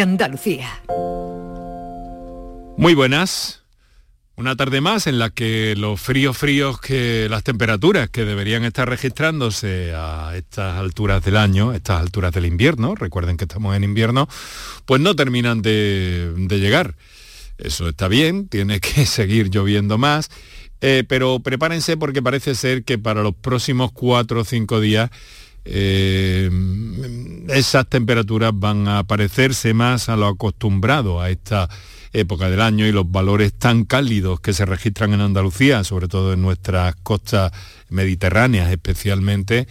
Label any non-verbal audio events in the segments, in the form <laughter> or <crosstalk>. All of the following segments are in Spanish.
Andalucía. Muy buenas. Una tarde más en la que los fríos fríos que las temperaturas que deberían estar registrándose a estas alturas del año, estas alturas del invierno, recuerden que estamos en invierno, pues no terminan de, llegar. Eso está bien, tiene que <laughs> seguir lloviendo más, eh, pero prepárense porque parece ser que para los próximos cuatro o cinco días eh, esas temperaturas van a parecerse más a lo acostumbrado a esta época del año y los valores tan cálidos que se registran en Andalucía, sobre todo en nuestras costas mediterráneas especialmente,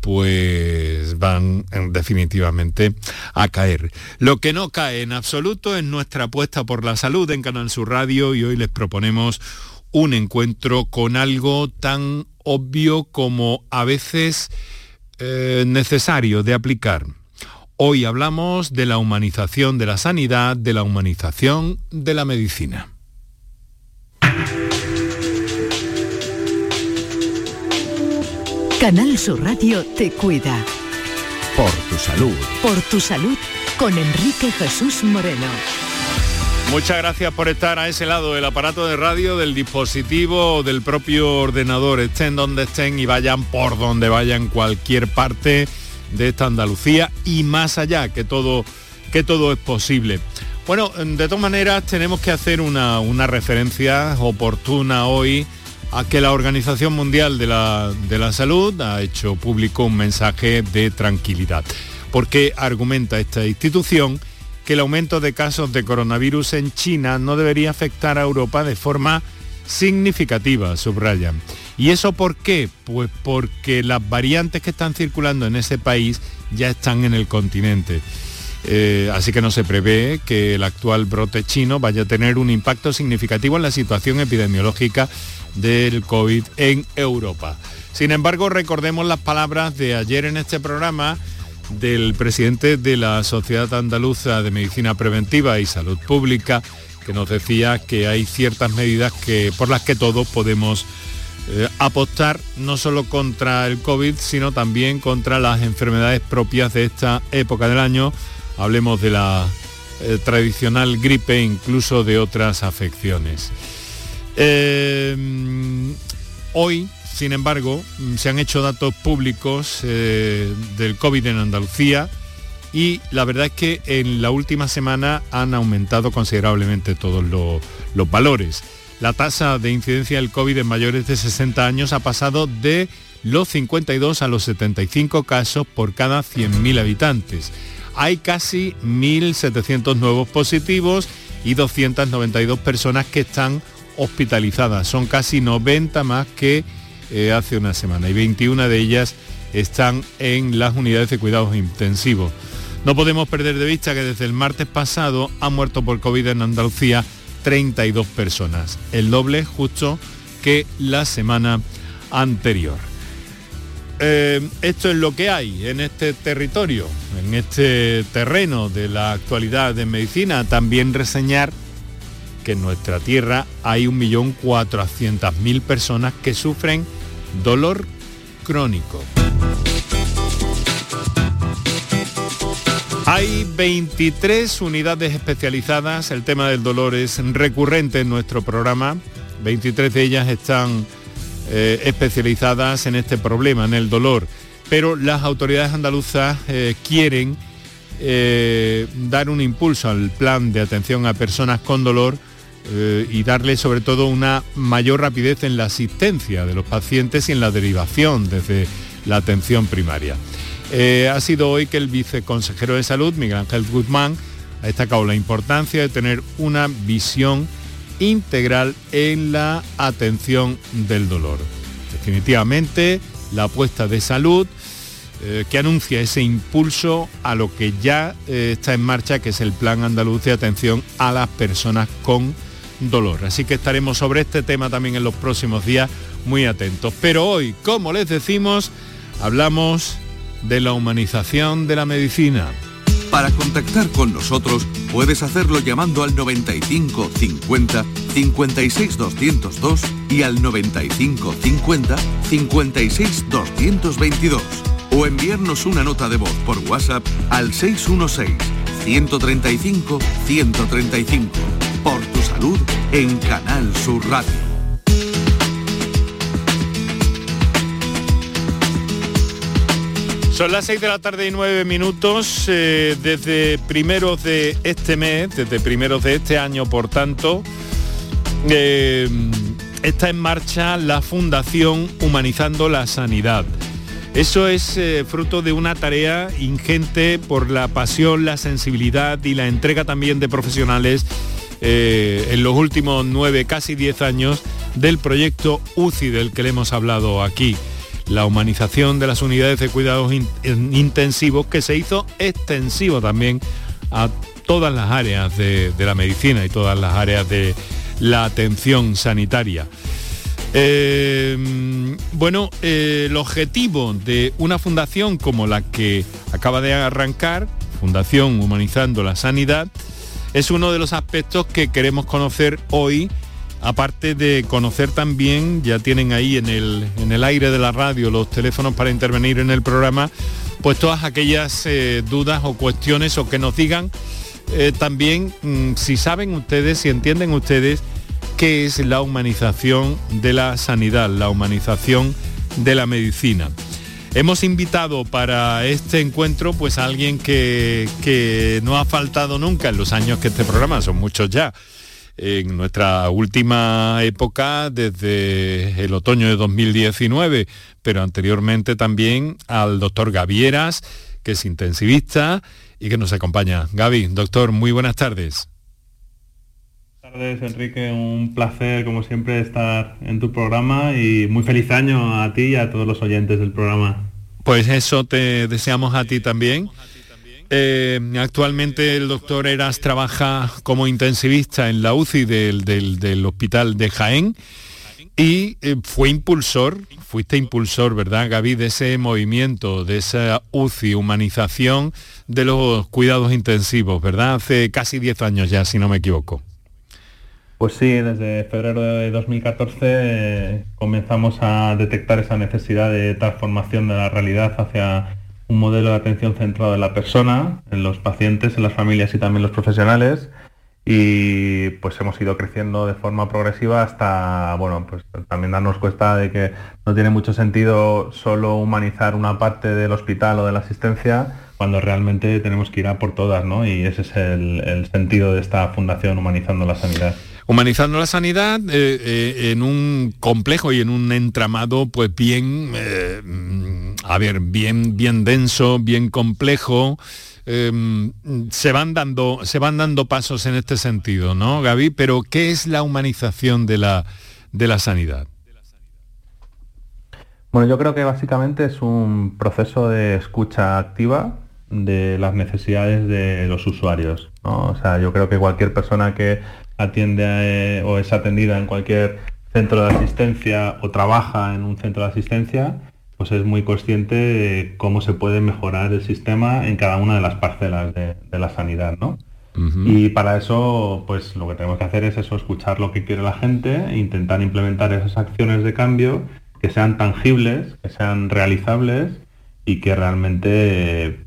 pues van definitivamente a caer. Lo que no cae en absoluto es nuestra apuesta por la salud en Canal Sur Radio y hoy les proponemos un encuentro con algo tan obvio como a veces eh, necesario de aplicar Hoy hablamos de la humanización de la sanidad, de la humanización de la medicina. Canal Sur Radio te cuida. Por tu salud. Por tu salud con Enrique Jesús Moreno. Muchas gracias por estar a ese lado del aparato de radio, del dispositivo del propio ordenador. Estén donde estén y vayan por donde vayan, cualquier parte de esta Andalucía y más allá, que todo, que todo es posible. Bueno, de todas maneras tenemos que hacer una, referencia oportuna hoy a que la Organización Mundial de la, de la Salud ha hecho público un mensaje de tranquilidad, porque argumenta esta institución que el aumento de casos de coronavirus en China no debería afectar a Europa de forma significativa, subrayan. ¿Y eso por qué? Pues porque las variantes que están circulando en ese país ya están en el continente. Eh, así que no se prevé que el actual brote chino vaya a tener un impacto significativo en la situación epidemiológica del COVID en Europa. Sin embargo, recordemos las palabras de ayer en este programa del presidente de la Sociedad Andaluza de Medicina Preventiva y Salud Pública, que nos decía que hay ciertas medidas que, por las que todos podemos eh, apostar no solo contra el COVID, sino también contra las enfermedades propias de esta época del año. Hablemos de la eh, tradicional gripe, incluso de otras afecciones. Eh, hoy, sin embargo, se han hecho datos públicos del COVID en Andalucía y la verdad es que en la última semana han aumentado considerablemente todos los valores. La tasa de incidencia del COVID en mayores de 60 años ha pasado de los 52 a los 75 casos por cada 100.000 habitantes. Hay casi 1.700 nuevos positivos y 292 personas que están hospitalizadas. Son casi 90 más que eh, hace una semana y 21 de ellas están en las unidades de cuidados intensivos. No podemos perder de vista que desde el martes pasado ha muerto por COVID en Andalucía 32 personas, el doble justo que la semana anterior. Eh, esto es lo que hay en este territorio, en este terreno de la actualidad de medicina. También reseñar que en nuestra tierra hay 1.400.000 personas que sufren dolor crónico. Hay 23 unidades especializadas, el tema del dolor es recurrente en nuestro programa, 23 de ellas están eh, especializadas en este problema, en el dolor, pero las autoridades andaluzas eh, quieren eh, dar un impulso al plan de atención a personas con dolor y darle sobre todo una mayor rapidez en la asistencia de los pacientes y en la derivación desde la atención primaria. Eh, ha sido hoy que el viceconsejero de salud, Miguel Ángel Guzmán, ha destacado la importancia de tener una visión integral en la atención del dolor. Definitivamente, la apuesta de salud eh, que anuncia ese impulso a lo que ya eh, está en marcha, que es el Plan Andaluz de Atención a las Personas con Dolor. Así que estaremos sobre este tema también en los próximos días muy atentos. Pero hoy, como les decimos, hablamos de la humanización de la medicina. Para contactar con nosotros puedes hacerlo llamando al 95 50 56 202 y al 95 50 56 222 o enviarnos una nota de voz por WhatsApp al 616 135 135. Por tu salud en Canal Sur Radio. Son las 6 de la tarde y 9 minutos. Eh, desde primeros de este mes, desde primeros de este año, por tanto, eh, está en marcha la Fundación Humanizando la Sanidad. Eso es eh, fruto de una tarea ingente por la pasión, la sensibilidad y la entrega también de profesionales en los últimos nueve, casi diez años del proyecto UCI del que le hemos hablado aquí la humanización de las unidades de cuidados intensivos que se hizo extensivo también a todas las áreas de, la medicina y todas las áreas de la atención sanitaria. Eh, bueno, eh, el objetivo de una fundación como la que acaba de arrancar, Fundación Humanizando la Sanidad, es uno de los aspectos que queremos conocer hoy. Aparte de conocer también, ya tienen ahí en el, en el aire de la radio los teléfonos para intervenir en el programa, pues todas aquellas eh, dudas o cuestiones o que nos digan. También mm, si saben ustedes, si entienden ustedes qué es la humanización de la sanidad, la humanización de la medicina. Hemos invitado para este encuentro pues a alguien que, que no ha faltado nunca en los años que este programa, son muchos ya, en nuestra última época desde el otoño de 2019, pero anteriormente también al doctor Gavieras, que es intensivista y que nos acompaña. Gaby, doctor, muy buenas tardes. Tardes, Enrique. Un placer, como siempre, estar en tu programa y muy feliz año a ti y a todos los oyentes del programa. Pues eso te deseamos a ti también. Eh, actualmente el doctor Eras trabaja como intensivista en la UCI del, hospital de Jaén y eh, fue impulsor, fuiste impulsor, ¿verdad, Gaby, de ese movimiento, de esa UCI, humanización de los cuidados intensivos, ¿verdad? Hace casi 10 años ya, si no me equivoco. Pues sí, desde febrero de 2014 eh, comenzamos a detectar esa necesidad de transformación de la realidad hacia un modelo de atención centrado en la persona, en los pacientes, en las familias y también los profesionales. Y pues hemos ido creciendo de forma progresiva hasta, bueno, pues también darnos cuenta de que no tiene mucho sentido solo humanizar una parte del hospital o de la asistencia cuando realmente tenemos que ir a por todas, ¿no? Y ese es el sentido de esta fundación Humanizando la Sanidad humanizando la sanidad eh, eh, en un complejo y en un entramado pues bien, eh, a ver, bien, bien denso, bien complejo. Em, se, van dando, se van dando pasos en este sentido, ¿no, Gaby? Pero ¿qué es la humanización de la, de la sanidad? Bueno, yo creo que básicamente es un proceso de escucha activa de las necesidades de los usuarios. O sea, yo creo que cualquier persona que atiende eh, o es atendida en cualquier centro de asistencia o trabaja en un centro de asistencia, pues es muy consciente de cómo se puede mejorar el sistema en cada una de las parcelas de, la sanidad, ¿no? Y para eso, pues lo que tenemos que hacer es eso, escuchar lo que quiere la gente e intentar implementar esas acciones de cambio que sean tangibles, que sean realizables y que realmente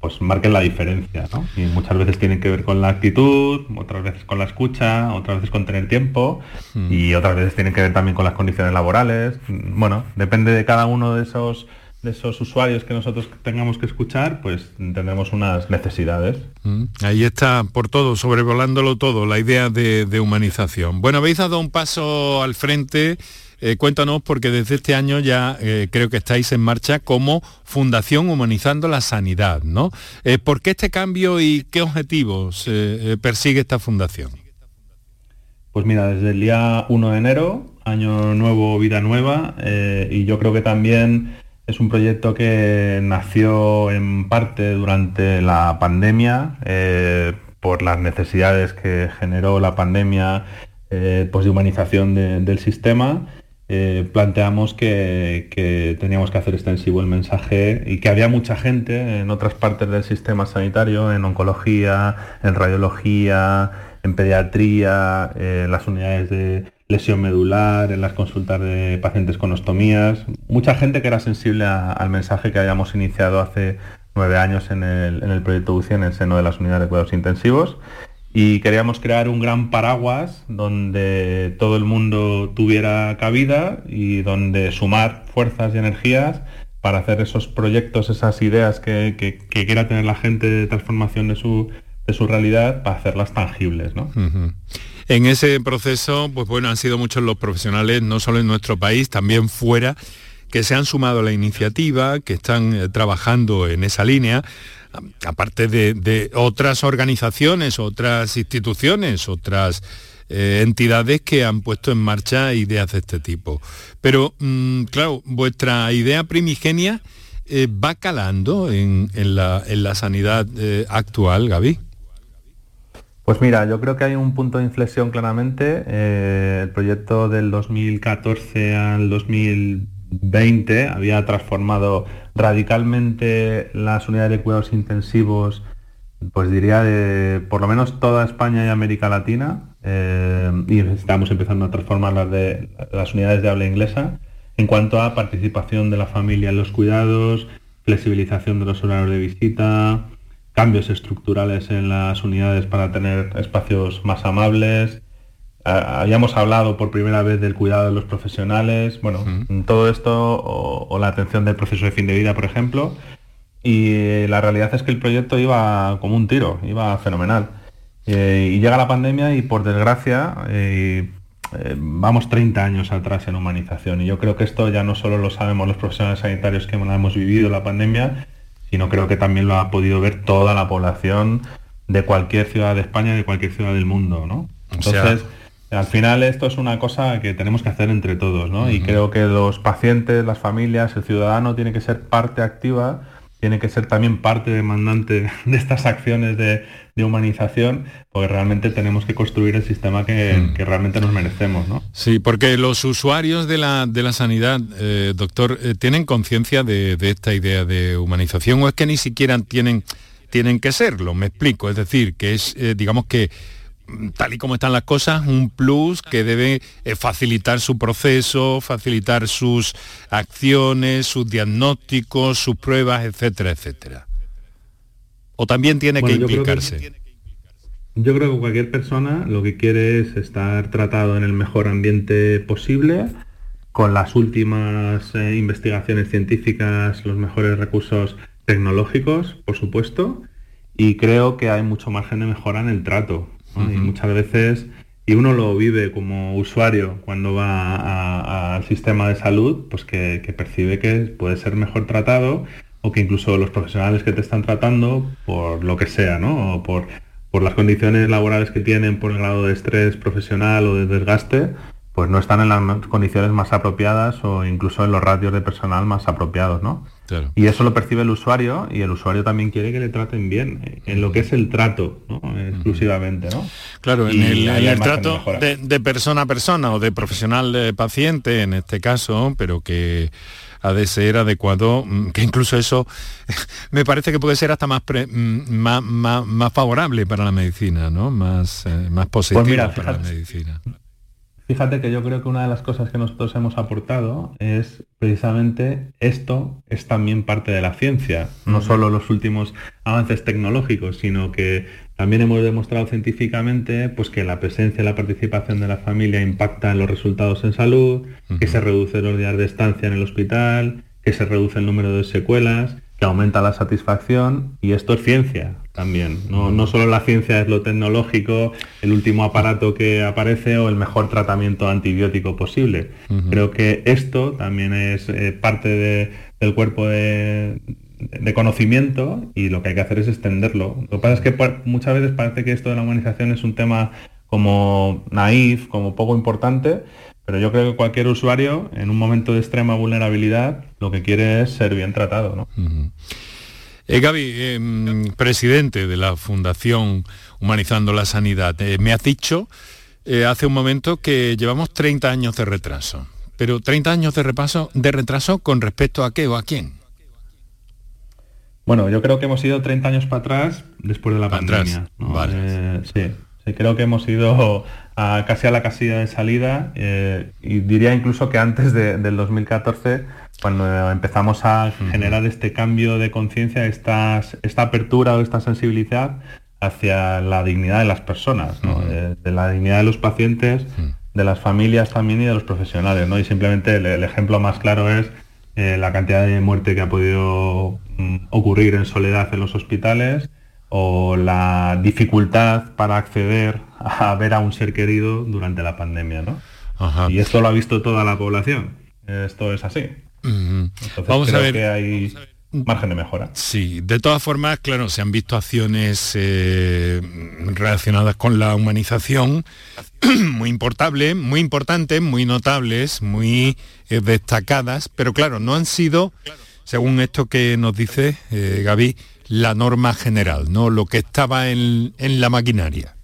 pues marquen la diferencia, ¿no? Y muchas veces tienen que ver con la actitud, otras veces con la escucha, otras veces con tener tiempo hmm. y otras veces tienen que ver también con las condiciones laborales. Bueno, depende de cada uno de esos de esos usuarios que nosotros tengamos que escuchar, pues tendremos unas necesidades. Ahí está por todo, sobrevolándolo todo, la idea de, de humanización. Bueno, habéis dado un paso al frente eh, cuéntanos, porque desde este año ya eh, creo que estáis en marcha como Fundación Humanizando la Sanidad, ¿no? Eh, ¿Por qué este cambio y qué objetivos persigue esta fundación? Pues mira, desde el día 1 de enero, año nuevo, vida nueva, y yo creo que también es un proyecto que nació en parte durante la pandemia, por las necesidades que generó la pandemia pues de humanización del sistema eh, planteamos que, teníamos que hacer extensivo el mensaje y que había mucha gente en otras partes del sistema sanitario, en oncología, en radiología, en pediatría, en las unidades de lesión medular, en las consultas de pacientes con ostomías, mucha gente que era sensible al mensaje que habíamos iniciado hace nueve años en el, en el proyecto UCI en el seno de las unidades de cuidados intensivos y queríamos crear un gran paraguas donde todo el mundo tuviera cabida y donde sumar fuerzas y energías para hacer esos proyectos, esas ideas que, quiera tener la gente de transformación de su, de su realidad para hacerlas tangibles. ¿no? En ese proceso, pues bueno, han sido muchos los profesionales, no solo en nuestro país, también fuera, que se han sumado a la iniciativa, que están eh, trabajando en esa línea, aparte de, otras organizaciones, otras instituciones, otras eh, entidades que han puesto en marcha ideas de este tipo. Pero, mm, claro, vuestra idea primigenia eh, va calando en, la, sanidad actual, Gaby. Pues mira, yo creo que hay un punto de inflexión claramente. Eh, el proyecto del 2014 al 2020 había transformado radicalmente las unidades de cuidados intensivos, pues diría de por lo menos toda España y América Latina. Eh, y estamos empezando a transformar las, de, las unidades de habla inglesa en cuanto a participación de la familia en los cuidados, flexibilización de los horarios de visita, cambios estructurales en las unidades para tener espacios más amables. Habíamos hablado por primera vez del cuidado de los profesionales, bueno, todo esto o, la atención del proceso de fin de vida, por ejemplo. Y la realidad es que el proyecto iba como un tiro, iba fenomenal. Eh, y llega la pandemia y por desgracia eh, eh, vamos 30 años atrás en humanización. Y yo creo que esto ya no solo lo sabemos los profesionales sanitarios que hemos vivido la pandemia, sino creo que también lo ha podido ver toda la población de cualquier ciudad de España, de cualquier ciudad del mundo, ¿no? Entonces, al final esto es una cosa que tenemos que hacer entre todos, ¿no? Y creo que los pacientes, las familias, el ciudadano tiene que ser parte activa, tiene que ser también parte demandante <laughs> de estas acciones de, de humanización, porque realmente tenemos que construir el sistema que, realmente nos merecemos. ¿no? Sí, porque los usuarios de la, de la sanidad, eh, doctor, eh, ¿tienen conciencia de, esta idea de humanización o es que ni siquiera tienen, tienen que serlo? Me explico, es decir, que es, eh, digamos que tal y como están las cosas, un plus que debe facilitar su proceso, facilitar sus acciones, sus diagnósticos, sus pruebas, etcétera, etcétera. ¿O también tiene que implicarse? yo creo que cualquier persona lo que quiere es estar tratado en el mejor ambiente posible, con las últimas eh, investigaciones científicas, los mejores recursos tecnológicos, por supuesto, y creo que hay mucho margen de mejora en el trato. Y muchas veces, y uno lo vive como usuario cuando va al sistema de salud, pues que, que percibe que puede ser mejor tratado o que incluso los profesionales que te están tratando, por lo que sea, ¿no? O por, por las condiciones laborales que tienen, por el grado de estrés profesional o de desgaste, pues no están en las condiciones más apropiadas o incluso en los ratios de personal más apropiados, ¿no? Y eso lo percibe el usuario y el usuario también quiere que le traten bien, en lo que es el trato, ¿no? exclusivamente, ¿no? Claro, en el, trato de, de, persona a persona o de profesional de paciente, en este caso, pero que ha de ser adecuado, mm, que incluso eso <laughs> me parece que puede ser hasta más, mm, más, favorable para la medicina, ¿no? Más, eh, más positivo pues para la medicina. Fíjate que yo creo que una de las cosas que nosotros hemos aportado es precisamente esto es también parte de la ciencia, no solo los últimos avances tecnológicos, sino que también hemos demostrado científicamente pues, que la presencia y la participación de la familia impacta en los resultados en salud, que se reduce los días de estancia en el hospital, que se reduce el número de secuelas, que aumenta la satisfacción y esto es ciencia también. No, solo la ciencia es lo tecnológico, el último aparato que aparece o el mejor tratamiento antibiótico posible. Creo que esto también es eh, parte del cuerpo de, de conocimiento y lo que hay que hacer es extenderlo. Lo que pasa es que muchas veces parece que esto de la humanización es un tema como naif, como poco importante, pero yo creo que cualquier usuario en un momento de extrema vulnerabilidad lo que quiere es ser bien tratado. ¿no? Eh, Gaby, em, presidente de la Fundación Humanizando la Sanidad, eh, me has dicho eh, hace un momento que llevamos 30 años de retraso, pero 30 años de, repaso, de retraso con respecto a qué o a quién. Bueno, yo creo que hemos ido 30 años para atrás después de la pandemia. Vale. Eh, sí, creo que hemos ido <laughs> casi a la casilla de salida eh, y diría incluso que antes del 2014 cuando empezamos a generar este cambio de conciencia, esta, apertura o esta sensibilidad hacia la dignidad de las personas, de, la dignidad de los pacientes, de las familias también y de los profesionales. ¿no? Y simplemente el, ejemplo más claro es eh, la cantidad de muerte que ha podido mm, ocurrir en soledad en los hospitales o la dificultad para acceder a ver a un ser querido durante la pandemia. ¿no? Y esto lo ha visto toda la población. Esto es así. Vamos a ver. Que hay margen de mejora. Sí, de todas formas, claro, se han visto acciones eh, relacionadas con la humanización <clears throat> muy importantes, muy importantes, muy notables, muy eh, destacadas, pero claro, no han sido, según esto que nos dice eh, Gaby, la norma general, ¿no? Lo que estaba en la maquinaria.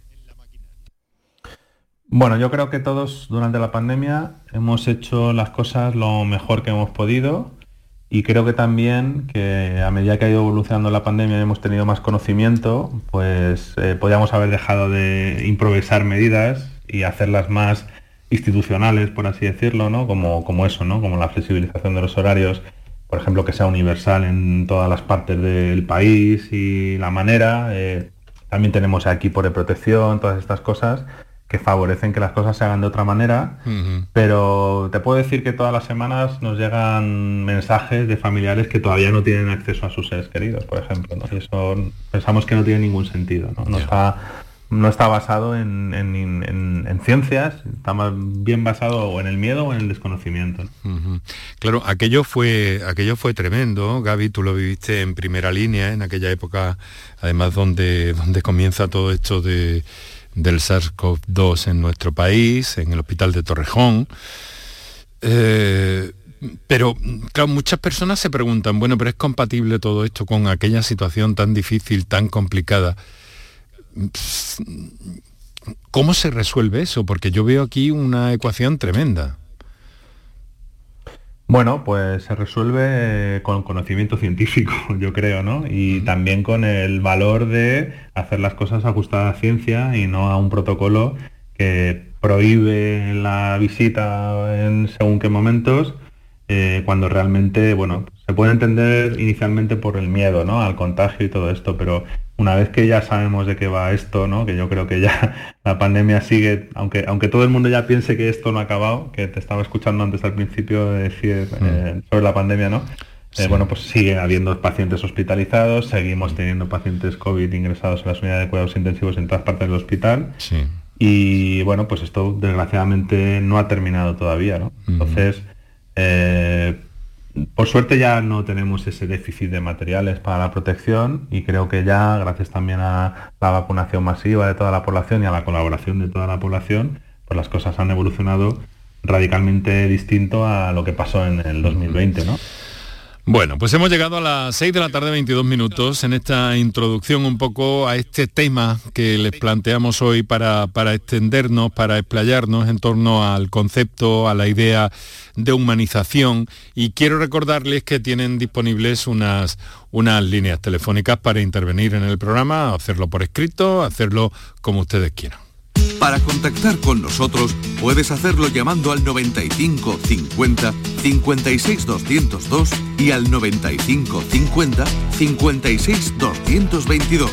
Bueno, yo creo que todos durante la pandemia hemos hecho las cosas lo mejor que hemos podido y creo que también que a medida que ha ido evolucionando la pandemia y hemos tenido más conocimiento, pues eh, podíamos haber dejado de improvisar medidas y hacerlas más institucionales, por así decirlo, ¿no? Como, como eso, ¿no? Como la flexibilización de los horarios, por ejemplo, que sea universal en todas las partes del país y la manera. Eh, también tenemos equipo de protección, todas estas cosas que favorecen que las cosas se hagan de otra manera, pero te puedo decir que todas las semanas nos llegan mensajes de familiares que todavía no tienen acceso a sus seres queridos, por ejemplo, y eso pensamos que no tiene ningún sentido, no, está, no está basado en, ciencias, está más bien basado o en el miedo o en el desconocimiento. Claro, aquello fue, aquello fue tremendo, Gaby, tú lo viviste en primera línea, en aquella época, además donde, donde comienza todo esto de del SARS-CoV-2 en nuestro país, en el hospital de Torrejón. Eh, pero muchas personas se preguntan, bueno, pero es compatible todo esto con aquella situación tan difícil, tan complicada. ¿Cómo se resuelve eso? Porque yo veo aquí una ecuación tremenda. Bueno, pues se resuelve con conocimiento científico, <laughs> yo creo, ¿no? Y también con el valor de hacer las cosas ajustadas a ciencia y no a un protocolo que prohíbe la visita en según qué momentos, eh, cuando realmente, bueno, se puede entender inicialmente por el miedo, ¿no? Al contagio y todo esto, pero una vez que ya sabemos de qué va esto, ¿no? que yo creo que ya <laughs> la pandemia sigue, aunque, aunque todo el mundo ya piense que esto no ha acabado, que te estaba escuchando antes al principio de decir mm. eh, sobre la pandemia, ¿no? Eh, bueno, pues sigue habiendo pacientes hospitalizados, seguimos teniendo pacientes COVID ingresados en las unidades de cuidados intensivos en todas partes del hospital. Y bueno, pues esto desgraciadamente no ha terminado todavía, ¿no? Entonces, eh, por suerte ya no tenemos ese déficit de materiales para la protección y creo que ya, gracias también a la vacunación masiva de toda la población y a la colaboración de toda la población, pues las cosas han evolucionado radicalmente distinto a lo que pasó en el 2020, ¿no? Bueno, pues hemos llegado a las 6 de la tarde, 22 minutos, en esta introducción un poco a este tema que les planteamos hoy para, para extendernos, para explayarnos en torno al concepto, a la idea de humanización. Y quiero recordarles que tienen disponibles unas, unas líneas telefónicas para intervenir en el programa, hacerlo por escrito, hacerlo como ustedes quieran. Para contactar con nosotros puedes hacerlo llamando al 95 50 56 202 y al 95 50 56 222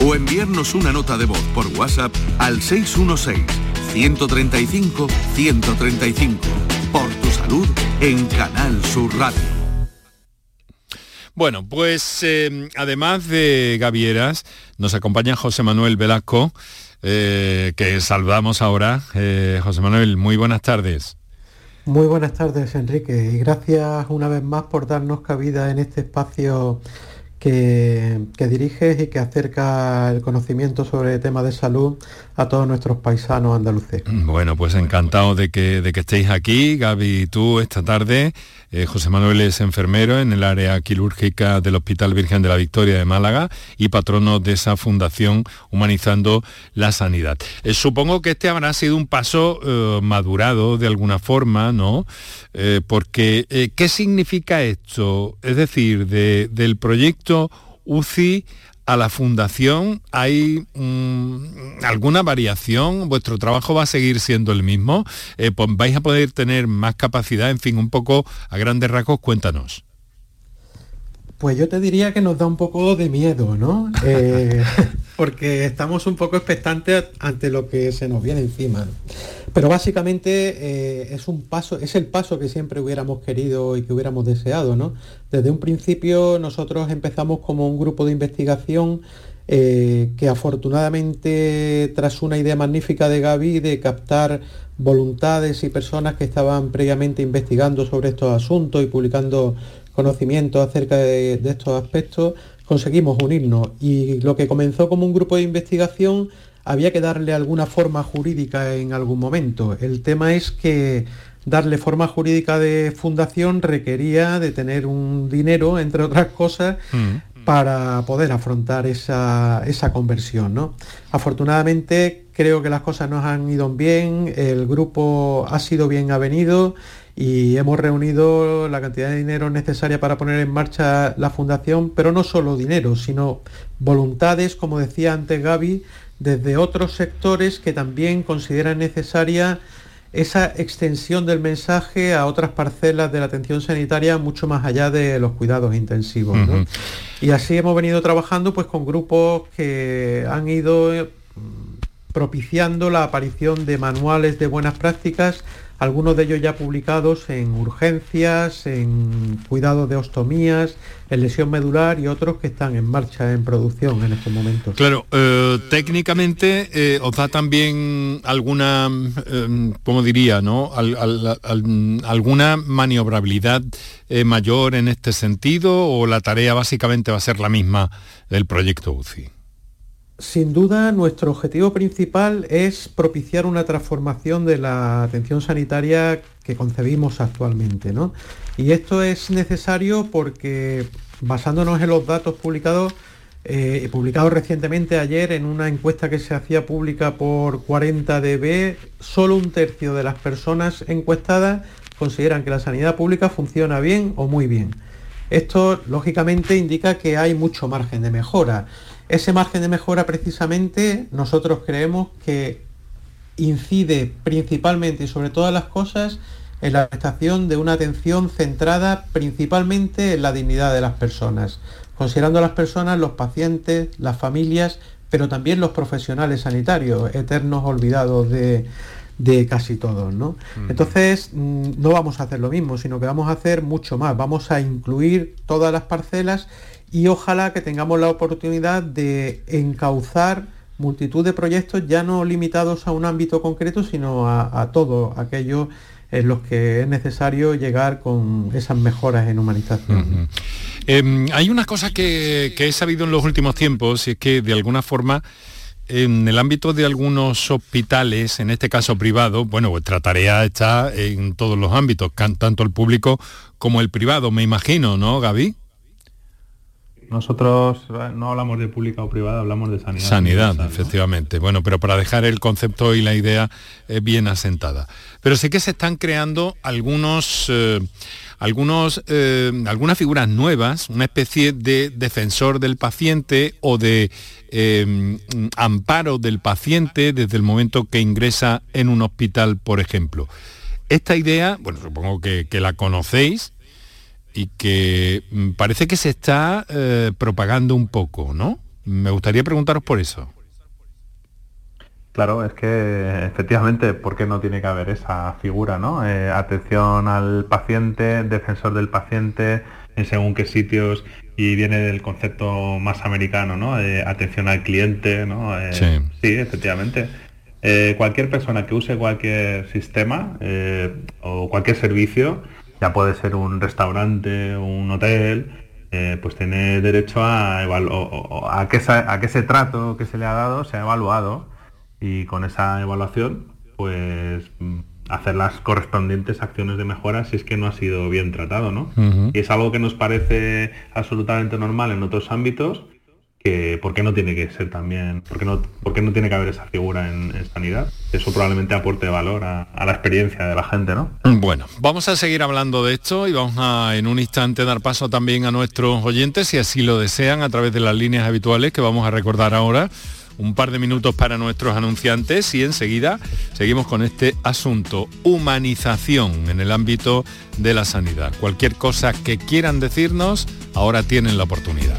o enviarnos una nota de voz por WhatsApp al 616 135 135 por tu salud en Canal Sur Radio. Bueno, pues eh, además de Gavieras, nos acompaña José Manuel Velasco, eh, que saludamos ahora. Eh, José Manuel, muy buenas tardes. Muy buenas tardes, Enrique, y gracias una vez más por darnos cabida en este espacio que, diriges y que acerca el conocimiento sobre temas de salud a todos nuestros paisanos andaluces. Bueno, pues encantado de que, de que estéis aquí, Gaby y tú, esta tarde. Eh, José Manuel es enfermero en el área quirúrgica del Hospital Virgen de la Victoria de Málaga y patrono de esa fundación Humanizando la Sanidad. Eh, supongo que este habrá sido un paso eh, madurado de alguna forma, ¿no? porque, ¿qué significa esto? Es decir, del proyecto UCI a la fundación, ¿hay mm, alguna variación? ¿Vuestro trabajo va a seguir siendo el mismo? Eh, pues ¿Vais a poder tener más capacidad? En fin, un poco a grandes rasgos, cuéntanos. Pues yo te diría que nos da un poco de miedo, ¿no? <laughs> Eh, porque estamos un poco expectantes ante lo que se nos viene encima. Pero básicamente eh, es un paso, es el paso que siempre hubiéramos querido y que hubiéramos deseado, ¿no? Desde un principio nosotros empezamos como un grupo de investigación eh, que afortunadamente tras una idea magnífica de Gaby de captar voluntades y personas que estaban previamente investigando sobre estos asuntos y publicando conocimiento acerca de, estos aspectos, conseguimos unirnos y lo que comenzó como un grupo de investigación había que darle alguna forma jurídica en algún momento. El tema es que darle forma jurídica de fundación requería de tener un dinero, entre otras cosas, mm. para poder afrontar esa, esa conversión. ¿no? Afortunadamente creo que las cosas nos han ido bien, el grupo ha sido bien avenido y hemos reunido la cantidad de dinero necesaria para poner en marcha la fundación, pero no solo dinero, sino voluntades, como decía antes Gaby, desde otros sectores que también consideran necesaria esa extensión del mensaje a otras parcelas de la atención sanitaria mucho más allá de los cuidados intensivos. Y así hemos venido trabajando pues con grupos que han ido mm, propiciando la aparición de manuales de buenas prácticas algunos de ellos ya publicados en urgencias, en cuidado de ostomías, en lesión medular y otros que están en marcha, en producción en estos momentos. Claro, eh, técnicamente eh, os da también alguna, eh, ¿cómo diría, no? alguna maniobrabilidad mayor en este sentido o la tarea básicamente va a ser la misma del proyecto UCI. Sin duda, nuestro objetivo principal es propiciar una transformación de la atención sanitaria que concebimos actualmente. Y esto es necesario porque, basándonos en los datos publicados, eh, publicados recientemente ayer en una encuesta que se hacía pública por 40DB, solo un tercio de las personas encuestadas consideran que la sanidad pública funciona bien o muy bien. Esto, lógicamente, indica que hay mucho margen de mejora. Ese margen de mejora precisamente nosotros creemos que incide principalmente y sobre todas las cosas en la prestación de una atención centrada principalmente en la dignidad de las personas, considerando a las personas, los pacientes, las familias, pero también los profesionales sanitarios, eternos olvidados de, casi todos. ¿no? Entonces, mm, no vamos a hacer lo mismo, sino que vamos a hacer mucho más. Vamos a incluir todas las parcelas y ojalá que tengamos la oportunidad de encauzar multitud de proyectos ya no limitados a un ámbito concreto, sino a, todo aquello en los que es necesario llegar con esas mejoras en humanización. Em, hay una cosa que, que, he sabido en los últimos tiempos y es que de alguna forma en el ámbito de algunos hospitales, en este caso privado, bueno, vuestra tarea está en todos los ámbitos, tanto el público como el privado, me imagino, ¿no, Gaby? Nosotros eh, no hablamos de pública o privada, hablamos de sanidad. Sanidad, efectivamente. Bueno, pero para dejar el concepto y la idea eh, bien asentada. Pero sé que se están creando algunos, eh, algunos, algunas figuras nuevas, una especie de defensor del paciente o de amparo del paciente desde el momento que ingresa en un hospital, por ejemplo. Esta idea, bueno, supongo que la conocéis, y que mm, parece que se está eh, propagando un poco, ¿no? Me gustaría preguntaros por eso. Claro, es que efectivamente, ¿por qué no tiene que haber esa figura, ¿no? Eh, atención al paciente, defensor del paciente, en según qué sitios, y viene del concepto más americano, ¿no? atención al cliente, ¿no? Eh, sí. sí. efectivamente. cualquier persona que use cualquier sistema o cualquier servicio, ya puede ser un restaurante o un hotel, eh, pues tiene derecho a, a, que a que ese trato que se le ha dado sea evaluado y con esa evaluación pues mm, hacer las correspondientes acciones de mejora si es que no ha sido bien tratado, ¿no? Y es algo que nos parece absolutamente normal en otros ámbitos, por qué no tiene que ser también, por qué no, por no tiene que haber esa figura en, sanidad. Eso probablemente aporte valor a, la experiencia de la gente, ¿no? Bueno, vamos a seguir hablando de esto y vamos a en un instante dar paso también a nuestros oyentes, si así lo desean, a través de las líneas habituales que vamos a recordar ahora. Un par de minutos para nuestros anunciantes y enseguida seguimos con este asunto, humanización en el ámbito de la sanidad. Cualquier cosa que quieran decirnos, ahora tienen la oportunidad.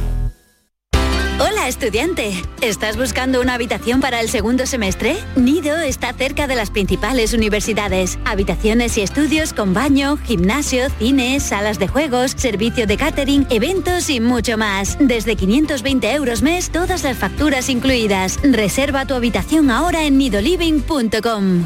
Hola estudiante, ¿estás buscando una habitación para el segundo semestre? Nido está cerca de las principales universidades. Habitaciones y estudios con baño, gimnasio, cines, salas de juegos, servicio de catering, eventos y mucho más. Desde 520 euros mes, todas las facturas incluidas. Reserva tu habitación ahora en nidoliving.com.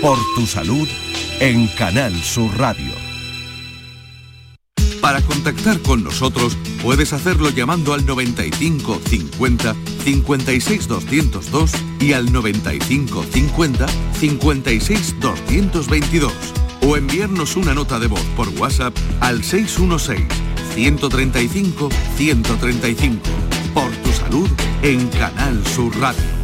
Por tu salud en Canal Sur Radio. Para contactar con nosotros puedes hacerlo llamando al 95 50 56 202 y al 95 50 56 222 o enviarnos una nota de voz por WhatsApp al 616 135 135 por tu salud en Canal Sur Radio.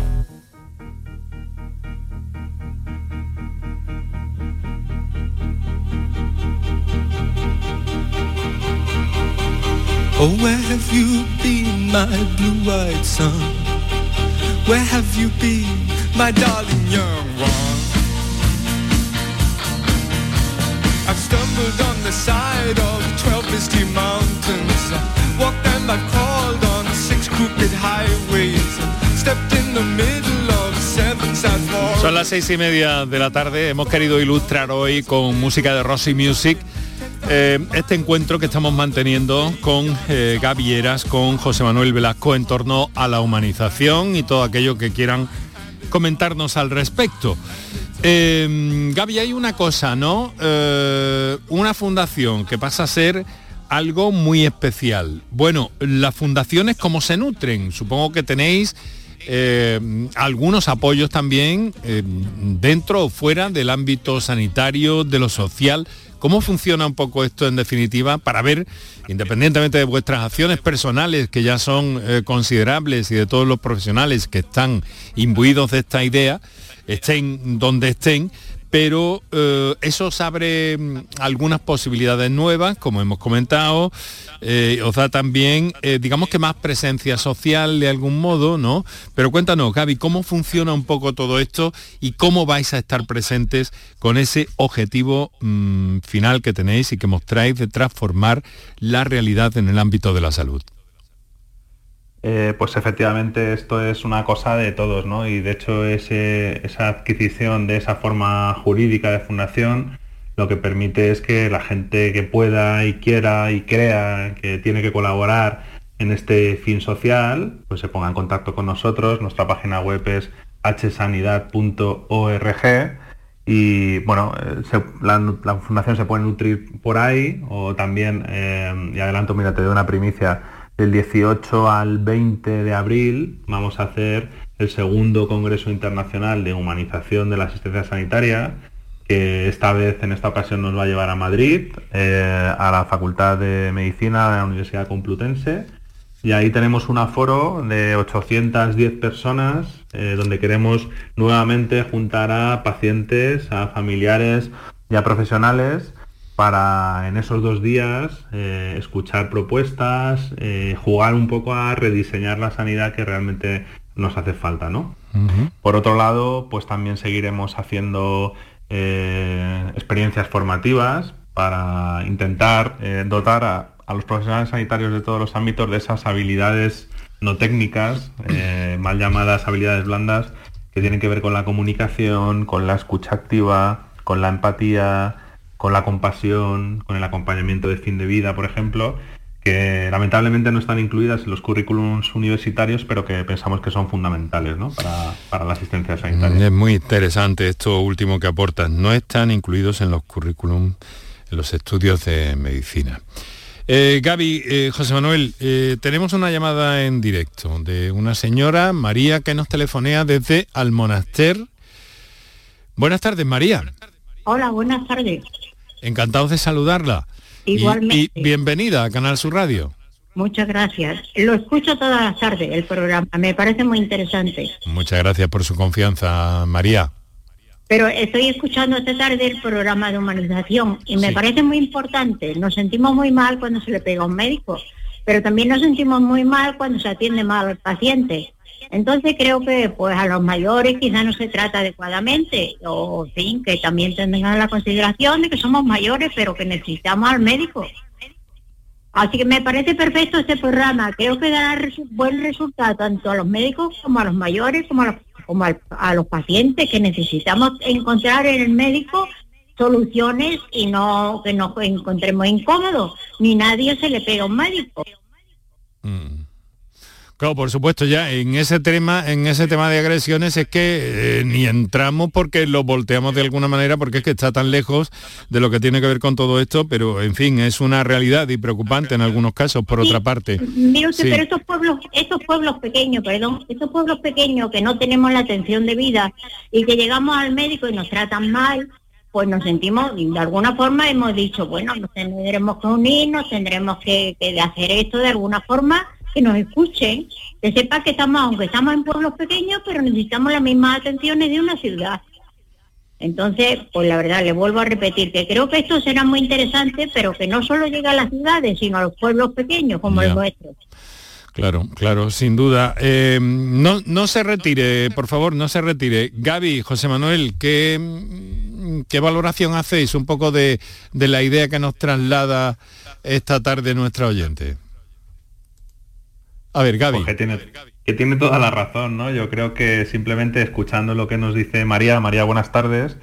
Oh, where have you been, my blue-eyed son? Where have you been, my darling young one? I've stumbled on the side of twelve misty mountains. Walked them, I've crawled on six crooked highways. Stepped in the middle of seven sad Son las seis y media de la tarde. Hemos querido ilustrar hoy con música de Rosy Music eh, este encuentro que estamos manteniendo con eh, Gavieras, con José Manuel Velasco en torno a la humanización y todo aquello que quieran comentarnos al respecto. Eh, Gaby, hay una cosa, ¿no? Eh, una fundación que pasa a ser algo muy especial. Bueno, las fundaciones, ¿cómo se nutren? Supongo que tenéis algunos apoyos también dentro o fuera del ámbito sanitario, de lo social. ¿Cómo funciona un poco esto en definitiva para ver, independientemente de vuestras acciones personales, que ya son eh, considerables, y de todos los profesionales que están imbuidos de esta idea, estén donde estén, pero eh, eso os abre mm, algunas posibilidades nuevas, como hemos comentado, eh, os da también, eh, digamos que más presencia social de algún modo, ¿no? Pero cuéntanos, Gaby, ¿cómo funciona un poco todo esto y cómo vais a estar presentes con ese objetivo mm, final que tenéis y que mostráis de transformar la realidad en el ámbito de la salud? Eh, pues efectivamente esto es una cosa de todos, ¿no? Y de hecho esa adquisición de esa forma jurídica de fundación lo que permite es que la gente que pueda y quiera y crea que tiene que colaborar en este fin social, pues se ponga en contacto con nosotros. Nuestra página web es hsanidad.org y bueno, eh, la, fundación se puede nutrir por ahí o también, eh, y adelanto, mira, te doy una primicia, del 18 al 20 de abril vamos a hacer el segundo Congreso Internacional de Humanización de la Asistencia Sanitaria, que esta vez, en esta ocasión, nos va a llevar a Madrid, eh, a la Facultad de Medicina de la Universidad Complutense. Y ahí tenemos un aforo de 810 personas, eh, donde queremos nuevamente juntar a pacientes, a familiares y a profesionales para en esos dos días eh, escuchar propuestas, eh, jugar un poco a rediseñar la sanidad que realmente nos hace falta, ¿no? Por otro lado, pues también seguiremos haciendo eh, experiencias formativas para intentar dotar a, a, los profesionales sanitarios de todos los ámbitos de esas habilidades no técnicas, mal llamadas habilidades blandas, que tienen que ver con la comunicación, con la escucha activa, con la empatía, con la compasión, con el acompañamiento de fin de vida, por ejemplo, que lamentablemente no están incluidas en los currículums universitarios, pero que pensamos que son fundamentales ¿no? para, para, la asistencia sanitaria. Es muy interesante esto último que aportas. No están incluidos en los currículums, en los estudios de medicina. Eh, Gaby, eh, José Manuel, eh, tenemos una llamada en directo de una señora, María, que nos telefonea desde Almonaster. Buenas tardes, María. Hola, buenas tardes. Encantados de saludarla. Igualmente. Y, bienvenida a Canal Sur Radio. Muchas gracias. Lo escucho todas las tardes, el programa. Me parece muy interesante. Muchas gracias por su confianza, María. Pero estoy escuchando esta tarde el programa de humanización y me sí. parece muy importante. Nos sentimos muy mal cuando se le pega a un médico, pero también nos sentimos muy mal cuando se atiende mal al paciente. Entonces creo que pues a los mayores quizás no se trata adecuadamente, o fin, que también tengan la consideración de que somos mayores, pero que necesitamos al médico. Así que me parece perfecto este programa. Creo que dará buen resultado tanto a los médicos como a los mayores, como a los, como a los pacientes, que necesitamos encontrar en el médico soluciones y no que nos encontremos incómodos. Ni nadie se le pega a un médico. Mm. Claro, por supuesto, ya en ese tema, en ese tema de agresiones es que eh, ni entramos porque lo volteamos de alguna manera, porque es que está tan lejos de lo que tiene que ver con todo esto, pero en fin, es una realidad y preocupante en algunos casos, por Sí, otra parte. Mire usted, Sí. pero estos pueblos, estos pueblos pequeños, perdón, estos pueblos pequeños que no tenemos la atención debida y que llegamos al médico y nos tratan mal, pues nos sentimos, de alguna forma hemos dicho, bueno, nos tendremos que unirnos, tendremos que, que hacer esto de alguna forma, que nos escuchen, que sepa que estamos, aunque estamos en pueblos pequeños, pero necesitamos las mismas atenciones de una ciudad. Entonces, pues la verdad, le vuelvo a repetir que creo que esto será muy interesante, pero que no solo llega a las ciudades, sino a los pueblos pequeños como Ya. el nuestro. Claro, claro, sin duda. Eh, no, no se retire, por favor, no se retire. Gaby, José Manuel, ¿qué, qué valoración hacéis un poco de, de la idea que nos traslada esta tarde nuestra oyente? A ver, Gaby. Pues que tiene, que tiene toda la razón, ¿no? Yo creo que simplemente escuchando lo que nos dice María, María, buenas tardes,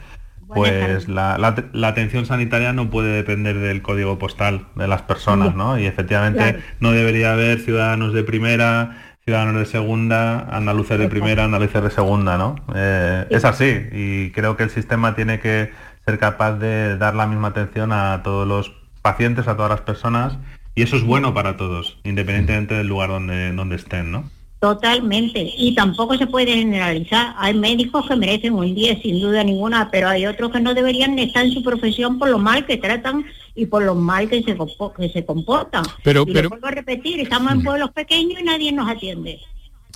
pues la, la- la atención sanitaria no puede depender del código postal de las personas, ¿no? Y efectivamente Claro. no debería haber ciudadanos de primera, ciudadanos de segunda, andaluces de primera, andaluces de segunda, ¿no? Eh, es así y creo que el sistema tiene que ser capaz de dar la misma atención a todos los pacientes, a todas las personas y eso es bueno para todos, independientemente del lugar donde, donde estén, ¿no? Totalmente. Y tampoco se puede generalizar. Hay médicos que merecen un 10 sin duda ninguna, pero hay otros que no deberían estar en su profesión por lo mal que tratan y por lo mal que se, que se comportan. Pero- y pero- vuelvo a repetir, estamos en pueblos pequeños y nadie nos atiende.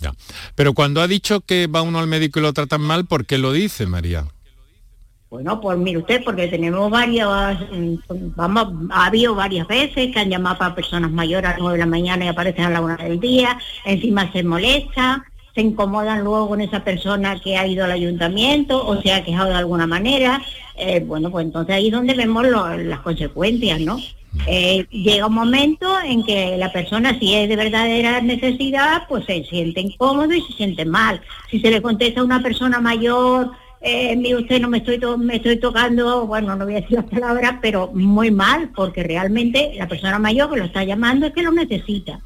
Ya. Pero cuando ha dicho que va uno al médico y lo tratan mal, ¿por qué lo dice, María? Bueno, pues mire usted, porque tenemos varias, vamos, ha habido varias veces que han llamado para personas mayores a las 9 de la mañana y aparecen a la una del día, encima se molesta, se incomodan luego con esa persona que ha ido al ayuntamiento o se ha quejado de alguna manera, eh, bueno, pues entonces ahí es donde vemos las consecuencias, ¿no? Eh, llega un momento en que la persona, si es de verdadera necesidad, pues se siente incómodo y se siente mal. Si se le contesta a una persona mayor, eh, mire usted, no me estoy, to- me estoy tocando, bueno, no voy a decir las palabras, pero muy mal, porque realmente la persona mayor que lo está llamando es que lo necesita.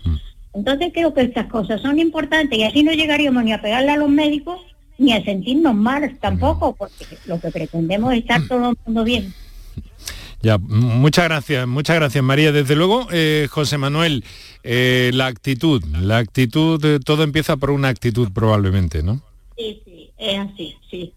Entonces creo que estas cosas son importantes y así no llegaríamos ni a pegarle a los médicos ni a sentirnos mal tampoco, porque lo que pretendemos es estar todo el mundo bien. Ya, muchas gracias, muchas gracias María. Desde luego, eh, José Manuel, eh, la actitud, la actitud, eh, todo empieza por una actitud probablemente, ¿no? Sí, sí, es así, sí.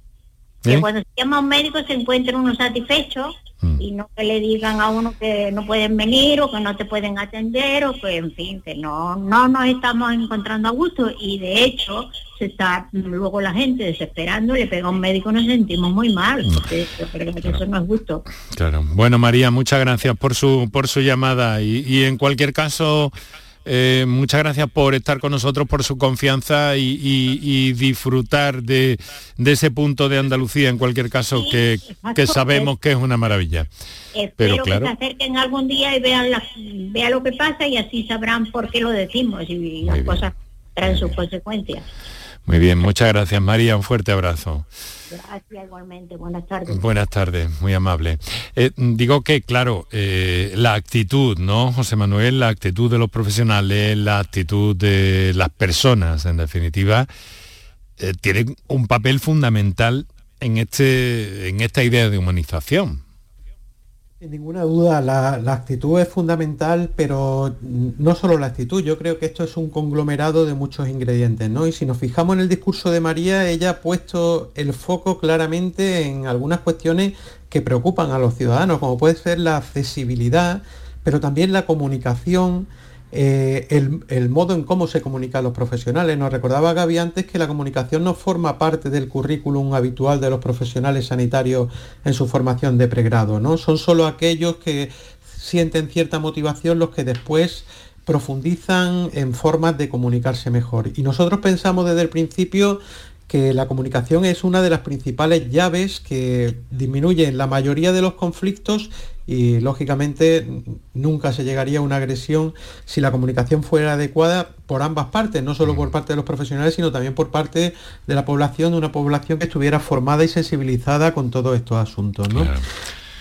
Que cuando se llama a un médico se encuentra uno satisfecho Mm. y no que le digan a uno que no pueden venir o que no te pueden atender o que, en fin, que no, no nos estamos encontrando a gusto y de hecho se está luego la gente desesperando, le pega a un médico nos sentimos muy mal, porque yo creo que eso no es justo. Claro. Bueno, María, muchas gracias por su por su llamada y, y en cualquier caso eh, muchas gracias por estar con nosotros, por su confianza y, disfrutar de, ese punto de Andalucía, en cualquier caso, que, sabemos que es una maravilla. Espero Pero, claro, que se acerquen algún día y vean, vean lo que pasa y así sabrán por qué lo decimos y las cosas traen sus consecuencias. Muy bien, muchas gracias María, un fuerte abrazo. Gracias igualmente, buenas tardes. Buenas tardes, muy amable. Eh, digo que, claro, eh, la actitud, ¿no, José Manuel? La actitud de los profesionales, la actitud de las personas, en definitiva, eh, tienen un papel fundamental en, este, en esta idea de humanización. Sin ninguna duda, la, actitud es fundamental, pero no solo la actitud, yo creo que esto es un conglomerado de muchos ingredientes, ¿no? Y si nos fijamos en el discurso de María, ella ha puesto el foco claramente en algunas cuestiones que preocupan a los ciudadanos, como puede ser la accesibilidad, pero también la comunicación, eh, el, modo en cómo se comunican los profesionales. Nos recordaba Gaby antes que la comunicación no forma parte del currículum habitual de los profesionales sanitarios en su formación de pregrado, ¿no? Son solo aquellos que sienten cierta motivación los que después profundizan en formas de comunicarse mejor. Y nosotros pensamos desde el principio que la comunicación es una de las principales llaves que disminuyen la mayoría de los conflictos y lógicamente nunca se llegaría a una agresión si la comunicación fuera adecuada por ambas partes, no solo por parte de los profesionales, sino también por parte de la población, de una población que estuviera formada y sensibilizada con todos estos asuntos.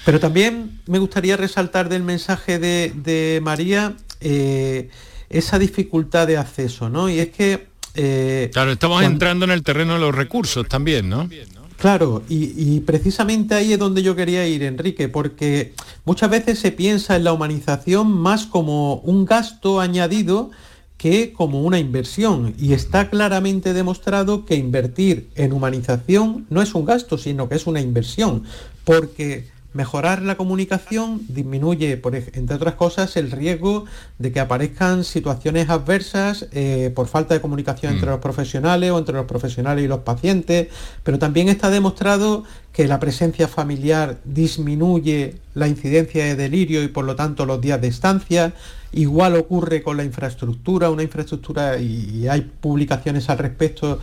Pero también me gustaría resaltar del mensaje de, María eh, esa dificultad de acceso, ¿no? Y es que... Eh, claro, estamos entrando en el terreno de los recursos también, ¿no? Claro, y, precisamente ahí es donde yo quería ir, Enrique, porque muchas veces se piensa en la humanización más como un gasto añadido que como una inversión. Y está claramente demostrado que invertir en humanización no es un gasto, sino que es una inversión, porque Mejorar la comunicación disminuye, por, entre otras cosas, el riesgo de que aparezcan situaciones adversas eh, por falta de comunicación entre mm. los profesionales o entre los profesionales y los pacientes, pero también está demostrado que la presencia familiar disminuye la incidencia de delirio y por lo tanto los días de estancia. Igual ocurre con la infraestructura, una infraestructura, y hay publicaciones al respecto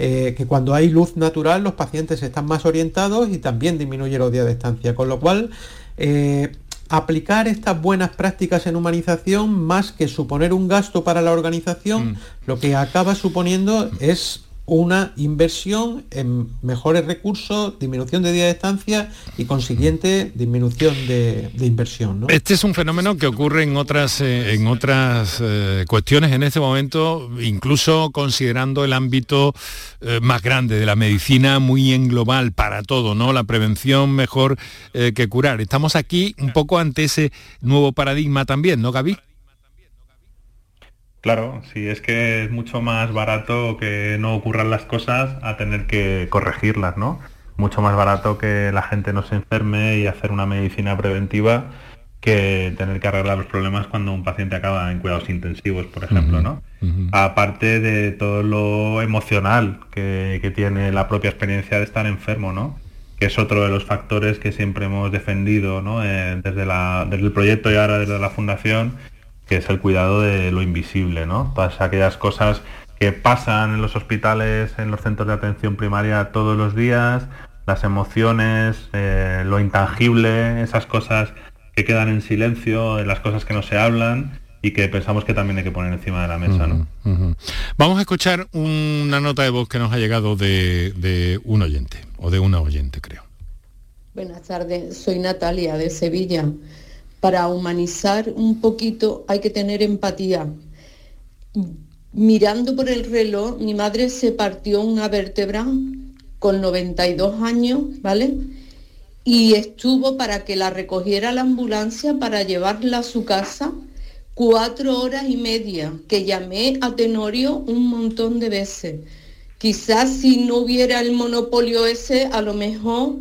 eh, que cuando hay luz natural los pacientes están más orientados y también disminuye los días de estancia, con lo cual eh, aplicar estas buenas prácticas en humanización más que suponer un gasto para la organización, mm. lo que acaba suponiendo es una inversión en mejores recursos, disminución de día de estancia y consiguiente disminución de, inversión. Este es un fenómeno que ocurre en otras, eh, en otras eh, cuestiones en este momento, incluso considerando el ámbito eh, más grande de la medicina, muy en global para todo, ¿no? La prevención mejor que curar. Estamos aquí un poco ante ese nuevo paradigma también, ¿no, Gaby? Claro, sí, es que es mucho más barato que no ocurran las cosas a tener que corregirlas, ¿no? Mucho más barato que la gente no se enferme y hacer una medicina preventiva que tener que arreglar los problemas cuando un paciente acaba en cuidados intensivos, por ejemplo, ¿no? Aparte de todo lo emocional que, tiene la propia experiencia de estar enfermo, ¿no? Que es otro de los factores que siempre hemos defendido, ¿no? Eh, desde, desde el proyecto y ahora desde la fundación que es el cuidado de lo invisible, ¿no? Todas aquellas cosas que pasan en los hospitales, en los centros de atención primaria todos los días, las emociones, eh, lo intangible, esas cosas que quedan en silencio, las cosas que no se hablan y que pensamos que también hay que poner encima de la mesa. ¿no? Vamos a escuchar una nota de voz que nos ha llegado de, de un oyente, o de una oyente, creo. Buenas tardes, soy Natalia de Sevilla para humanizar un poquito hay que tener empatía. Mirando por el reloj, mi madre se partió una vértebra con 92 años, ¿vale? Y estuvo para que la recogiera la ambulancia para llevarla a su casa cuatro horas y media, que llamé a Tenorio un montón de veces. Quizás si no hubiera el monopolio ese, a lo mejor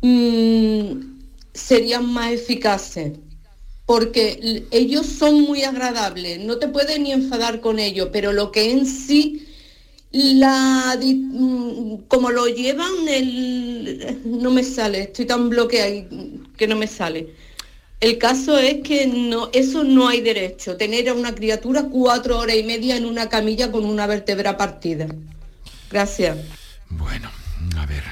mm, serían más eficaces porque ellos son muy agradables, no te puedes ni enfadar con ellos, pero lo que en sí, la, mm, como lo llevan, el, no me sale, estoy tan bloqueada que no me sale. El caso es que no, eso no hay derecho, tener a una criatura cuatro horas y media en una camilla con una vértebra partida. Gracias. Bueno, a ver.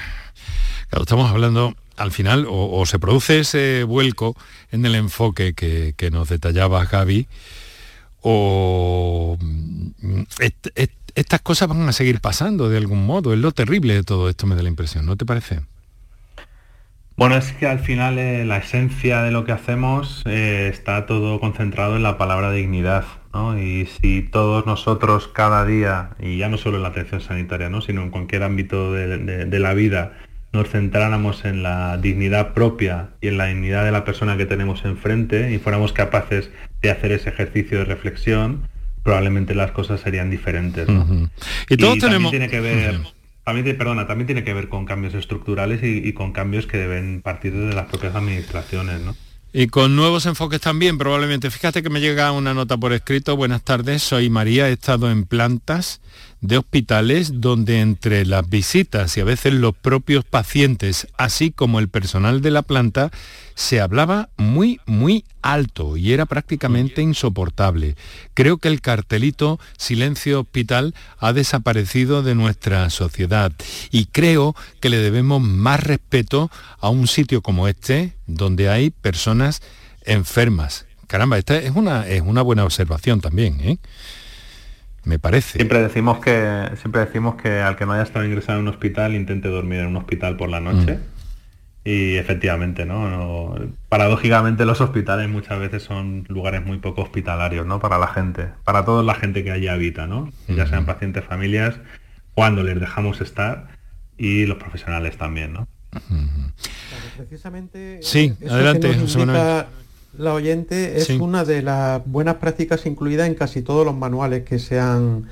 Estamos hablando al final, o, se produce ese vuelco en el enfoque que, nos detallaba Gaby, o mm, estas cosas van a seguir pasando de algún modo. Es lo terrible de todo esto, me da la impresión, ¿no te parece? Bueno, es que al final eh, la esencia de lo que hacemos eh, está todo concentrado en la palabra dignidad, ¿no? Y si todos nosotros cada día, y ya no solo en la atención sanitaria, ¿no? sino en cualquier ámbito de, la vida, nos centráramos en la dignidad propia y en la dignidad de la persona que tenemos enfrente y fuéramos capaces de hacer ese ejercicio de reflexión, probablemente las cosas serían diferentes. Y todos tenemos... Tiene que ver también, perdona, también tiene que ver con cambios estructurales y, con cambios que deben partir de las propias administraciones, ¿no? Y con nuevos enfoques también, probablemente. Fíjate que me llega una nota por escrito. Buenas tardes, soy María, he estado en plantas de hospitales donde entre las visitas y a veces los propios pacientes, así como el personal de la planta, se hablaba muy, muy alto y era prácticamente insoportable. Creo que el cartelito Silencio Hospital ha desaparecido de nuestra sociedad y creo que le debemos más respeto a un sitio como este, donde hay personas enfermas. Caramba, esta es una, es una buena observación también. ¿eh? Me parece. Siempre decimos que siempre decimos que al que no haya estado ingresado en un hospital intente dormir en un hospital por la noche. Mm. Y efectivamente, ¿no? Paradójicamente los hospitales muchas veces son lugares muy poco hospitalarios, ¿no? Para la gente, para toda la gente que allí habita, ¿no? Ya sean pacientes, familias, cuando les dejamos estar y los profesionales también, ¿no? precisamente sí, adelante, la oyente es una de las buenas prácticas incluidas en casi todos los manuales que se han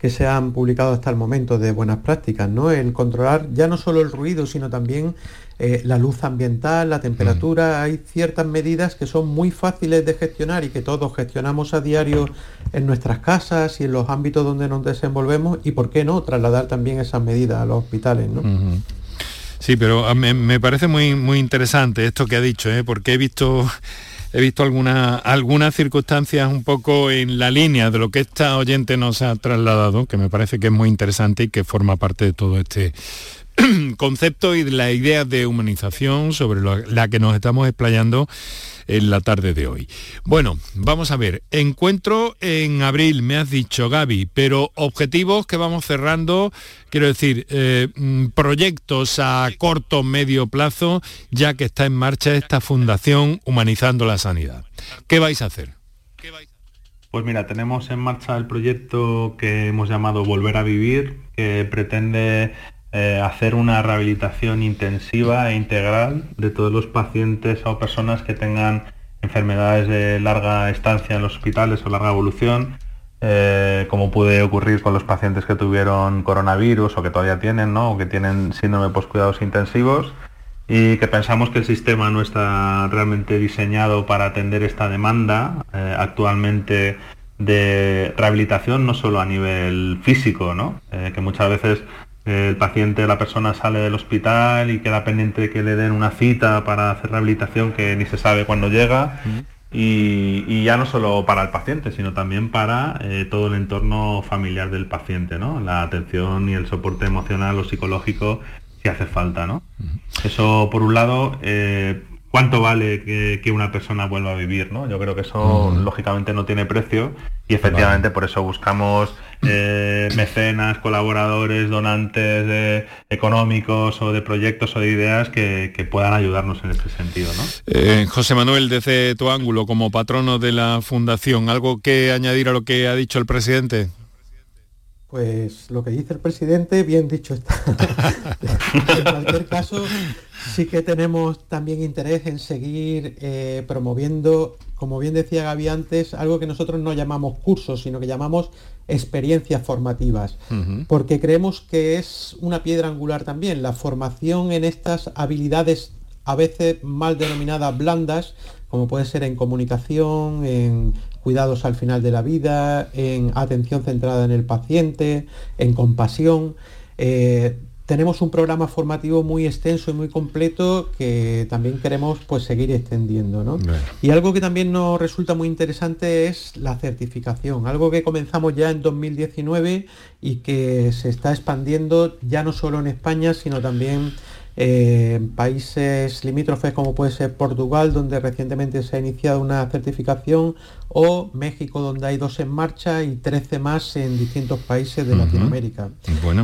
que se han publicado hasta el momento de buenas prácticas, ¿no? El controlar ya no solo el ruido, sino también eh, la luz ambiental, la temperatura, hay ciertas medidas que son muy fáciles de gestionar y que todos gestionamos a diario en nuestras casas y en los ámbitos donde nos desenvolvemos y por qué no trasladar también esas medidas a los hospitales, ¿no? Sí, pero ah, me, parece muy, muy interesante esto que ha dicho, ¿eh? porque he visto he visto algunas circunstancias un poco en la línea de lo que esta oyente nos ha trasladado, que me parece que es muy interesante y que forma parte de todo este <clears throat> concepto y la idea de humanización sobre la que nos estamos explayando en la tarde de hoy. Bueno, vamos a ver, encuentro en abril, me has dicho Gaby, pero objetivos que vamos cerrando, quiero decir, eh, mm, proyectos a corto, medio plazo, ya que está en marcha esta fundación Humanizando la Sanidad. ¿Qué vais a hacer? Pues mira, tenemos en marcha el proyecto que hemos llamado Volver a Vivir, que pretende eh, hacer una rehabilitación intensiva e integral de todos los pacientes o personas que tengan enfermedades de larga estancia en los hospitales o larga evolución, eh, como puede ocurrir con los pacientes que tuvieron coronavirus o que todavía tienen, ¿no? o que tienen síndrome de cuidados intensivos y que pensamos que el sistema no está realmente diseñado para atender esta demanda eh, actualmente de rehabilitación no solo a nivel físico, ¿no? que muchas veces el paciente, la persona sale del hospital y queda pendiente de que le den una cita para hacer rehabilitación que ni se sabe cuándo llega. y, ya no solo para el paciente, sino también para eh, todo el entorno familiar del paciente, ¿no? La atención y el soporte emocional o psicológico si hace falta, ¿no? Eso por un lado, eh, ¿cuánto vale que, una persona vuelva a vivir, ¿no? Yo creo que eso lógicamente no tiene precio y efectivamente por eso buscamos eh, <clears throat> mecenas, colaboradores, donantes económicos o de proyectos o de ideas que, puedan ayudarnos en este sentido. ¿no? Eh, José Manuel, desde tu ángulo, como patrono de la Fundación, ¿algo que añadir a lo que ha dicho el presidente? Pues lo que dice el presidente, bien dicho está. <laughs> en cualquier caso, sí que tenemos también interés en seguir eh, promoviendo, como bien decía Gaby antes, algo que nosotros no llamamos cursos, sino que llamamos experiencias formativas, porque creemos que es una piedra angular también, la formación en estas habilidades a veces mal denominadas blandas, como puede ser en comunicación, en cuidados al final de la vida, en atención centrada en el paciente, en compasión. Eh, tenemos un programa formativo muy extenso y muy completo que también queremos pues seguir extendiendo. ¿no? Y algo que también nos resulta muy interesante es la certificación, algo que comenzamos ya en 2019 y que se está expandiendo ya no solo en España, sino también en países limítrofes como puede ser Portugal, donde recientemente se ha iniciado una certificación, o México, donde hay dos en marcha y 13 más en distintos países de Latinoamérica.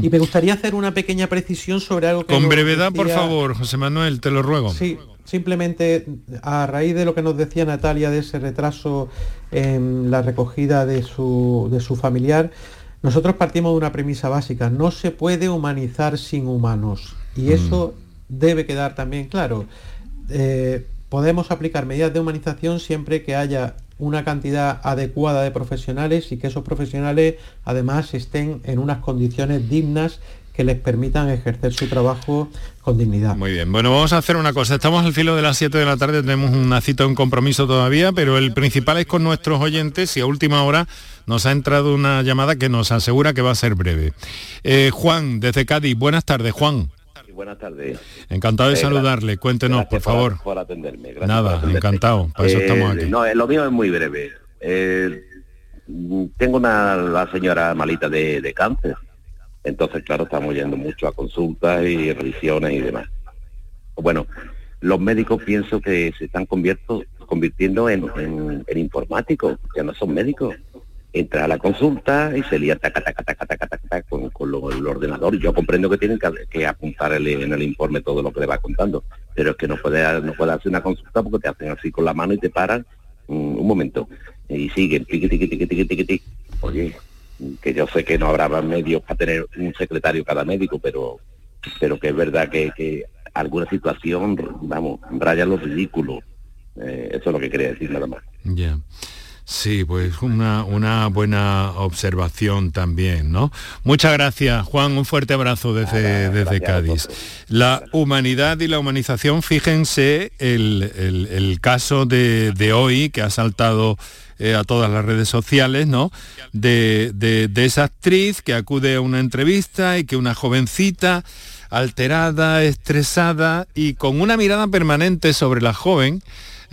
Y me gustaría hacer una pequeña precisión sobre algo que... Con brevedad, por favor, José Manuel, te lo ruego. Sí, simplemente a raíz de lo que nos decía Natalia de ese retraso en la recogida de su, de su familiar, nosotros partimos de una premisa básica, no se puede humanizar sin humanos. Y eso debe quedar también claro. Eh, podemos aplicar medidas de humanización siempre que haya una cantidad adecuada de profesionales y que esos profesionales además estén en unas condiciones dignas que les permitan ejercer su trabajo con dignidad. Muy bien, bueno, vamos a hacer una cosa. Estamos al filo de las 7 de la tarde, tenemos una cita, un compromiso todavía, pero el principal es con nuestros oyentes y a última hora nos ha entrado una llamada que nos asegura que va a ser breve. Eh, Juan, desde Cádiz, buenas tardes, Juan buenas tardes. Encantado de eh, saludarle. Cuéntenos, por favor. Por, atenderme. Nada, encantado. Para eso estamos aquí. No, lo mío es muy breve. tengo una la señora malita de, cáncer. Entonces, claro, estamos yendo mucho a consultas y revisiones y demás. Bueno, los médicos pienso que se están convirtiendo en, en informáticos, ya no son médicos entra a la consulta y se lía taca, taca, taca, taca, taca, con, con el ordenador. Yo comprendo que tienen que, apuntar en el informe todo lo que le va contando, pero es que no puede, no puede hacer una consulta porque te hacen así con la mano y te paran mm, un momento y siguen, tiqui, tiqui, tiqui, tiqui, tiqui, tiqui. Oye, que yo sé que no habrá medios para tener un secretario cada médico, pero pero que es verdad que, que alguna situación, vamos, raya lo ridículo. Eh, eso es lo que quería decir nada más. Sí, pues una, una, buena observación también, ¿no? Muchas gracias, Juan, un fuerte abrazo desde, desde Cádiz. La humanidad y la humanización, fíjense el, caso de, hoy que ha saltado eh, a todas las redes sociales, ¿no? De, de esa actriz que acude a una entrevista y que una jovencita alterada, estresada y con una mirada permanente sobre la joven,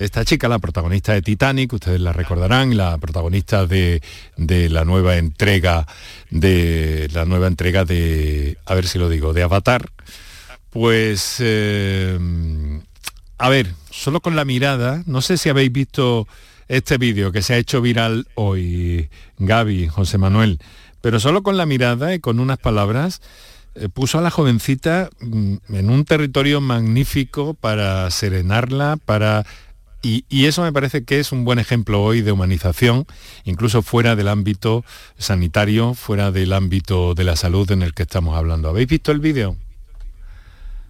esta chica, la protagonista de Titanic, ustedes la recordarán, la protagonista de, la nueva entrega de la nueva entrega de, a ver si lo digo, de Avatar, pues eh, a ver, solo con la mirada, no sé si habéis visto este vídeo que se ha hecho viral hoy, Gaby, José Manuel, pero solo con la mirada y con unas palabras eh, puso a la jovencita mm, en un territorio magnífico para serenarla, para y, eso me parece que es un buen ejemplo hoy de humanización, incluso fuera del ámbito sanitario, fuera del ámbito de la salud en el que estamos hablando. ¿Habéis visto el vídeo?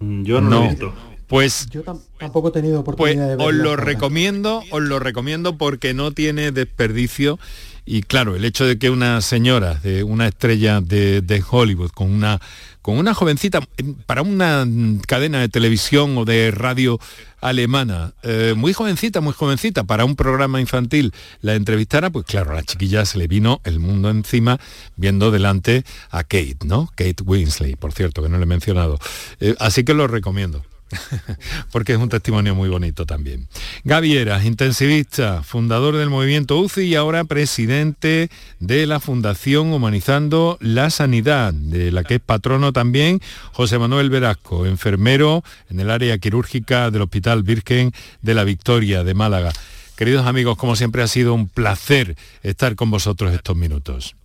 Mm, yo no, lo he visto. Pues yo tampoco he tenido oportunidad pues, de Os lo recomiendo, os lo recomiendo porque no tiene desperdicio y claro, el hecho de que una señora, de una estrella de, Hollywood, con una, con una jovencita, para una cadena de televisión o de radio alemana, eh, muy jovencita, muy jovencita, para un programa infantil, la entrevistara, pues claro, a la chiquilla se le vino el mundo encima viendo delante a Kate, ¿no? Kate Winsley, por cierto, que no le he mencionado. Eh, así que lo recomiendo. <laughs> porque es un testimonio muy bonito también. Gavieras, intensivista, fundador del movimiento UCI y ahora presidente de la Fundación Humanizando la Sanidad, de la que es patrono también José Manuel Velasco, enfermero en el área quirúrgica del Hospital Virgen de la Victoria de Málaga. Queridos amigos, como siempre ha sido un placer estar con vosotros estos minutos.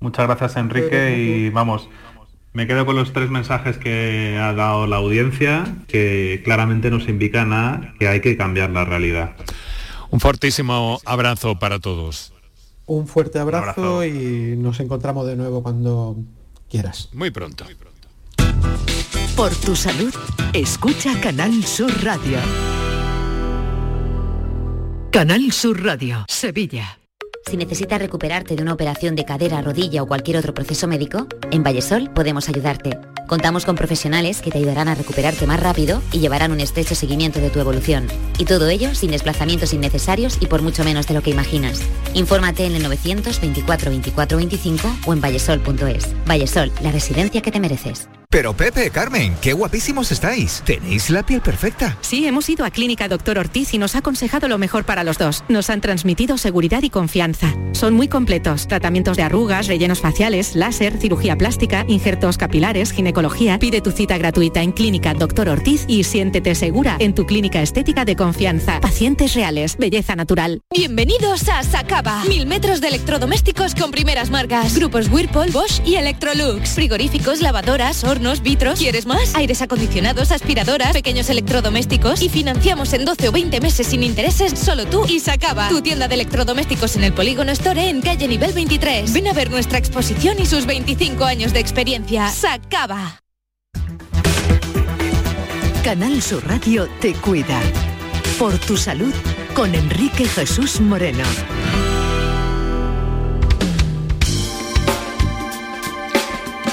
Muchas gracias Enrique y vamos, me quedo con los tres mensajes que ha dado la audiencia, que claramente nos indican a que hay que cambiar la realidad. Un fortísimo abrazo para todos. Un fuerte abrazo, y nos encontramos de nuevo cuando quieras. Muy pronto. Por tu salud, escucha Canal Sur Radio. Canal Sur Radio, Sevilla. Si necesitas recuperarte de una operación de cadera, rodilla o cualquier otro proceso médico, en Vallesol podemos ayudarte. Contamos con profesionales que te ayudarán a recuperarte más rápido y llevarán un estrecho seguimiento de tu evolución. Y todo ello sin desplazamientos innecesarios y por mucho menos de lo que imaginas. Infórmate en el 924 24 25 o en vallesol.es. Vallesol, la residencia que te mereces. Pero Pepe, Carmen, qué guapísimos estáis. Tenéis la piel perfecta. Sí, hemos ido a Clínica Doctor Ortiz y nos ha aconsejado lo mejor para los dos. Nos han transmitido seguridad y confianza. Son muy completos. Tratamientos de arrugas, rellenos faciales, láser, cirugía plástica, injertos capilares, ginecología. Pide tu cita gratuita en Clínica Doctor Ortiz y siéntete segura en tu clínica estética de confianza. Pacientes reales, belleza natural. Bienvenidos a Sacaba. Mil metros de electrodomésticos con primeras marcas. Grupos Whirlpool, Bosch y Electrolux. Frigoríficos, lavadoras, hornos vitros. ¿Quieres más? Aires acondicionados, aspiradoras, pequeños electrodomésticos y financiamos en 12 o 20 meses sin intereses solo tú y Sacaba. Tu tienda de electrodomésticos en el Polígono Store en calle nivel 23. Ven a ver nuestra exposición y sus 25 años de experiencia. Sacaba. Canal Sur Radio te cuida. Por tu salud con Enrique Jesús Moreno.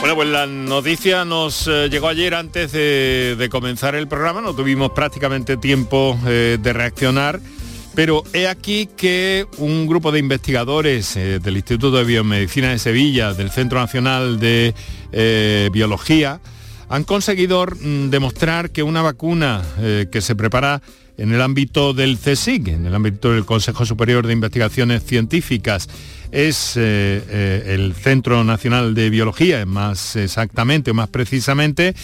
Bueno, pues la noticia nos eh, llegó ayer antes de, comenzar el programa, no tuvimos prácticamente tiempo eh, de reaccionar, pero he aquí que un grupo de investigadores eh, del Instituto de Biomedicina de Sevilla, del Centro Nacional de Biología, han conseguido mm, demostrar que una vacuna que se prepara en el ámbito del CSIC, en el ámbito del Consejo Superior de Investigaciones Científicas, es eh, eh, el Centro Nacional de Biología, más exactamente o más precisamente,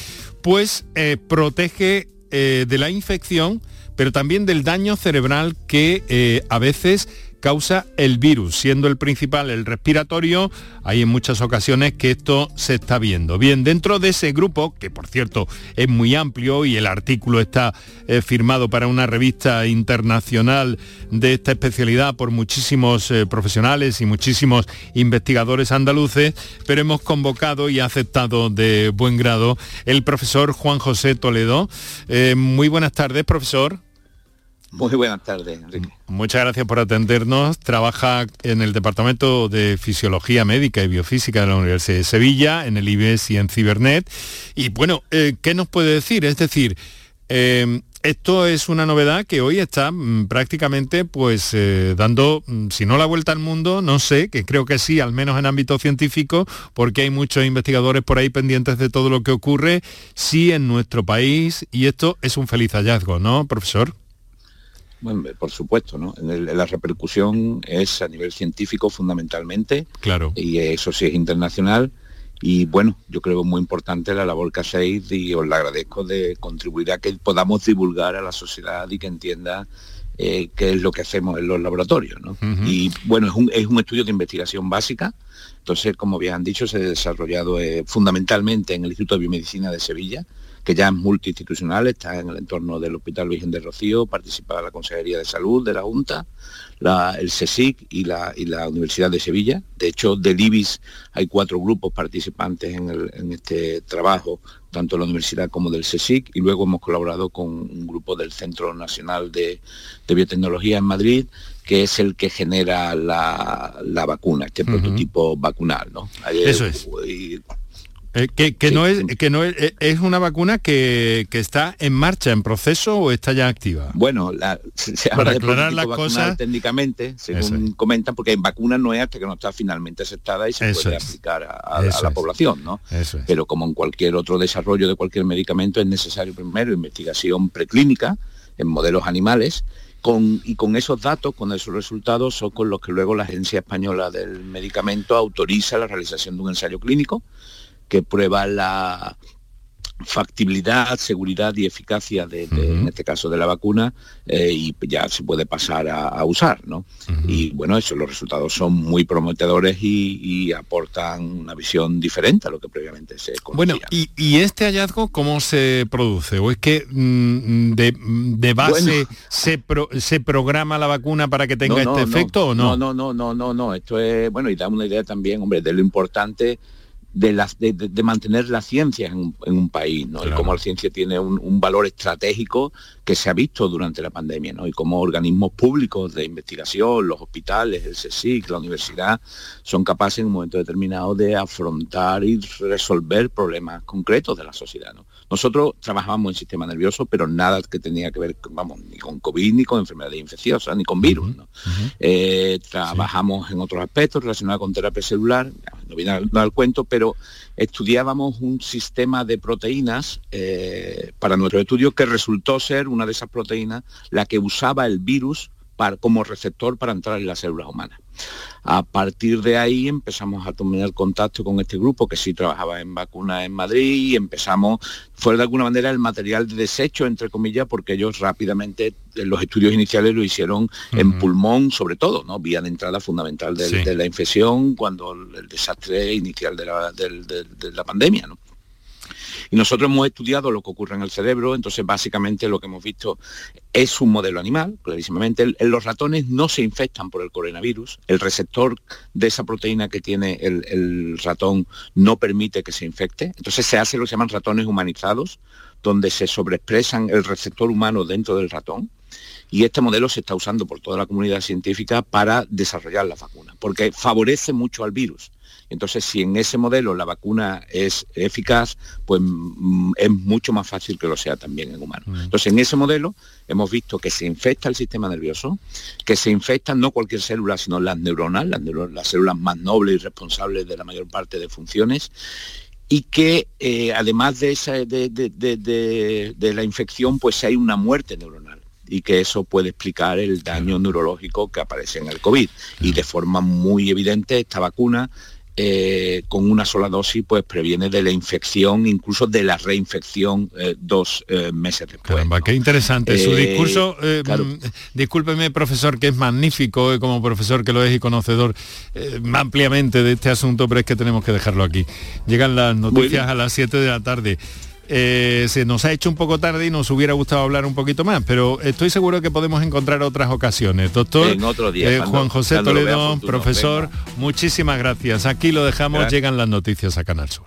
pues eh, protege de la infección, pero también del daño cerebral que a veces causa el virus, siendo el principal el respiratorio, hay en muchas ocasiones que esto se está viendo. Bien, dentro de ese grupo, que por cierto es muy amplio y el artículo está eh, firmado para una revista internacional de esta especialidad por muchísimos eh, profesionales y muchísimos investigadores andaluces, pero hemos convocado y aceptado de buen grado el profesor Juan José Toledo. Eh, muy buenas tardes, profesor. Muy buenas tardes, Enrique. Muchas gracias por atendernos. Trabaja en el Departamento de Fisiología Médica y Biofísica de la Universidad de Sevilla, en el IBES y en Cibernet. Y bueno, eh, ¿qué nos puede decir? Es decir, eh, esto es una novedad que hoy está mm, prácticamente pues eh, dando, mm, si no la vuelta al mundo, no sé, que creo que sí, al menos en ámbito científico, porque hay muchos investigadores por ahí pendientes de todo lo que ocurre, sí en nuestro país, y esto es un feliz hallazgo, ¿no, profesor? Bueno, por supuesto, ¿no? la repercusión es a nivel científico fundamentalmente. Claro. Y eso sí es internacional. Y bueno, yo creo muy importante la labor que hacéis y os la agradezco de contribuir a que podamos divulgar a la sociedad y que entienda eh, qué es lo que hacemos en los laboratorios. ¿no? Y bueno, es un, es un, estudio de investigación básica. Entonces, como bien han dicho, se ha desarrollado eh, fundamentalmente en el Instituto de Biomedicina de Sevilla que ya es multiinstitucional, está en el entorno del Hospital Virgen de Rocío, participa la Consejería de Salud de la Junta, el CSIC y la, Universidad de Sevilla. De hecho, del IBIS hay cuatro grupos participantes en, este trabajo, tanto de la universidad como del CSIC, y luego hemos colaborado con un grupo del Centro Nacional de, Biotecnología en Madrid, que es el que genera la, vacuna, este prototipo vacunal. ¿no? Eso es. Eh, que, no es que no es, eh, es una vacuna que, está en marcha, en proceso o está ya activa. Bueno, se, habla de aclarar las cosas. técnicamente, según comentan, porque en vacuna no es hasta que no está finalmente aceptada y se puede aplicar a, la población, ¿no? Pero como en cualquier otro desarrollo de cualquier medicamento es necesario primero investigación preclínica en modelos animales con, y con esos datos, con esos resultados, son con los que luego la Agencia Española del Medicamento autoriza la realización de un ensayo clínico que prueba la factibilidad, seguridad y eficacia de, en este caso de la vacuna eh, y ya se puede pasar a, usar, ¿no? Y bueno, eso, los resultados son muy prometedores y, aportan una visión diferente a lo que previamente se conocía. Bueno, ¿y, este hallazgo cómo se produce? ¿O es que mm, de, base se, se programa la vacuna para que tenga este efecto o no? No, no, no, no, no, esto es, bueno, y da una idea también, hombre, de lo importante de, las, de, mantener la ciencia en un, país, ¿no? Y cómo la ciencia tiene un, valor estratégico que se ha visto durante la pandemia, ¿no? Y cómo organismos públicos de investigación, los hospitales, el CSIC, la universidad, son capaces en un momento determinado de afrontar y resolver problemas concretos de la sociedad, ¿no? Nosotros trabajamos en sistema nervioso, pero nada que tenía que ver, vamos, ni con COVID, ni con enfermedades infecciosas, ni con virus, ¿no? Eh, trabajamos en otros aspectos relacionados con terapia celular, no viene al, no al cuento, pero estudiábamos un sistema de proteínas eh, para nuestro estudio que resultó ser una de esas proteínas la que usaba el virus para, como receptor para entrar en las células humanas. A partir de ahí empezamos a tomar contacto con este grupo que sí trabajaba en vacunas en Madrid y empezamos, fue de alguna manera el material de desecho, entre comillas, porque ellos rápidamente, los estudios iniciales lo hicieron en pulmón, sobre todo, ¿no? Vía de entrada fundamental del- Sí. de la infección cuando el, desastre inicial de la, de la pandemia, ¿no? Y nosotros hemos estudiado lo que ocurre en el cerebro, entonces básicamente lo que hemos visto es un modelo animal, clarísimamente. Los ratones no se infectan por el coronavirus, el receptor de esa proteína que tiene el, el ratón no permite que se infecte, entonces se hace lo que se llaman ratones humanizados, donde se sobreexpresan el receptor humano dentro del ratón. Y este modelo se está usando por toda la comunidad científica para desarrollar la vacuna, porque favorece mucho al virus. Entonces, si en ese modelo la vacuna es eficaz, pues mm, es mucho más fácil que lo sea también en humanos. Entonces, en ese modelo hemos visto que se infecta el sistema nervioso, que se infectan no cualquier célula, sino las neuronas, las, células más nobles y responsables de la mayor parte de funciones, y que eh, además de, esa, de, de- de- de- de la infección, pues hay una muerte neuronal y que eso puede explicar el daño neurológico que aparece en el COVID. Y de forma muy evidente esta vacuna eh, con una sola dosis pues previene de la infección, incluso de la reinfección eh, dos eh, meses después. Caramba, qué interesante. Su discurso, eh, claro. mm, discúlpeme, profesor, que es magnífico, como profesor que lo es y conocedor ampliamente de este asunto, pero es que tenemos que dejarlo aquí. Llegan las noticias a las 7 de la tarde. Eh, se nos ha hecho un poco tarde y nos hubiera gustado hablar un poquito más, pero estoy seguro que podemos encontrar otras ocasiones. Doctor En otro día, eh, cuando- Juan José Toledo, profesor, muchísimas gracias. Aquí lo dejamos, Gracias. llegan las noticias a Canal Sur.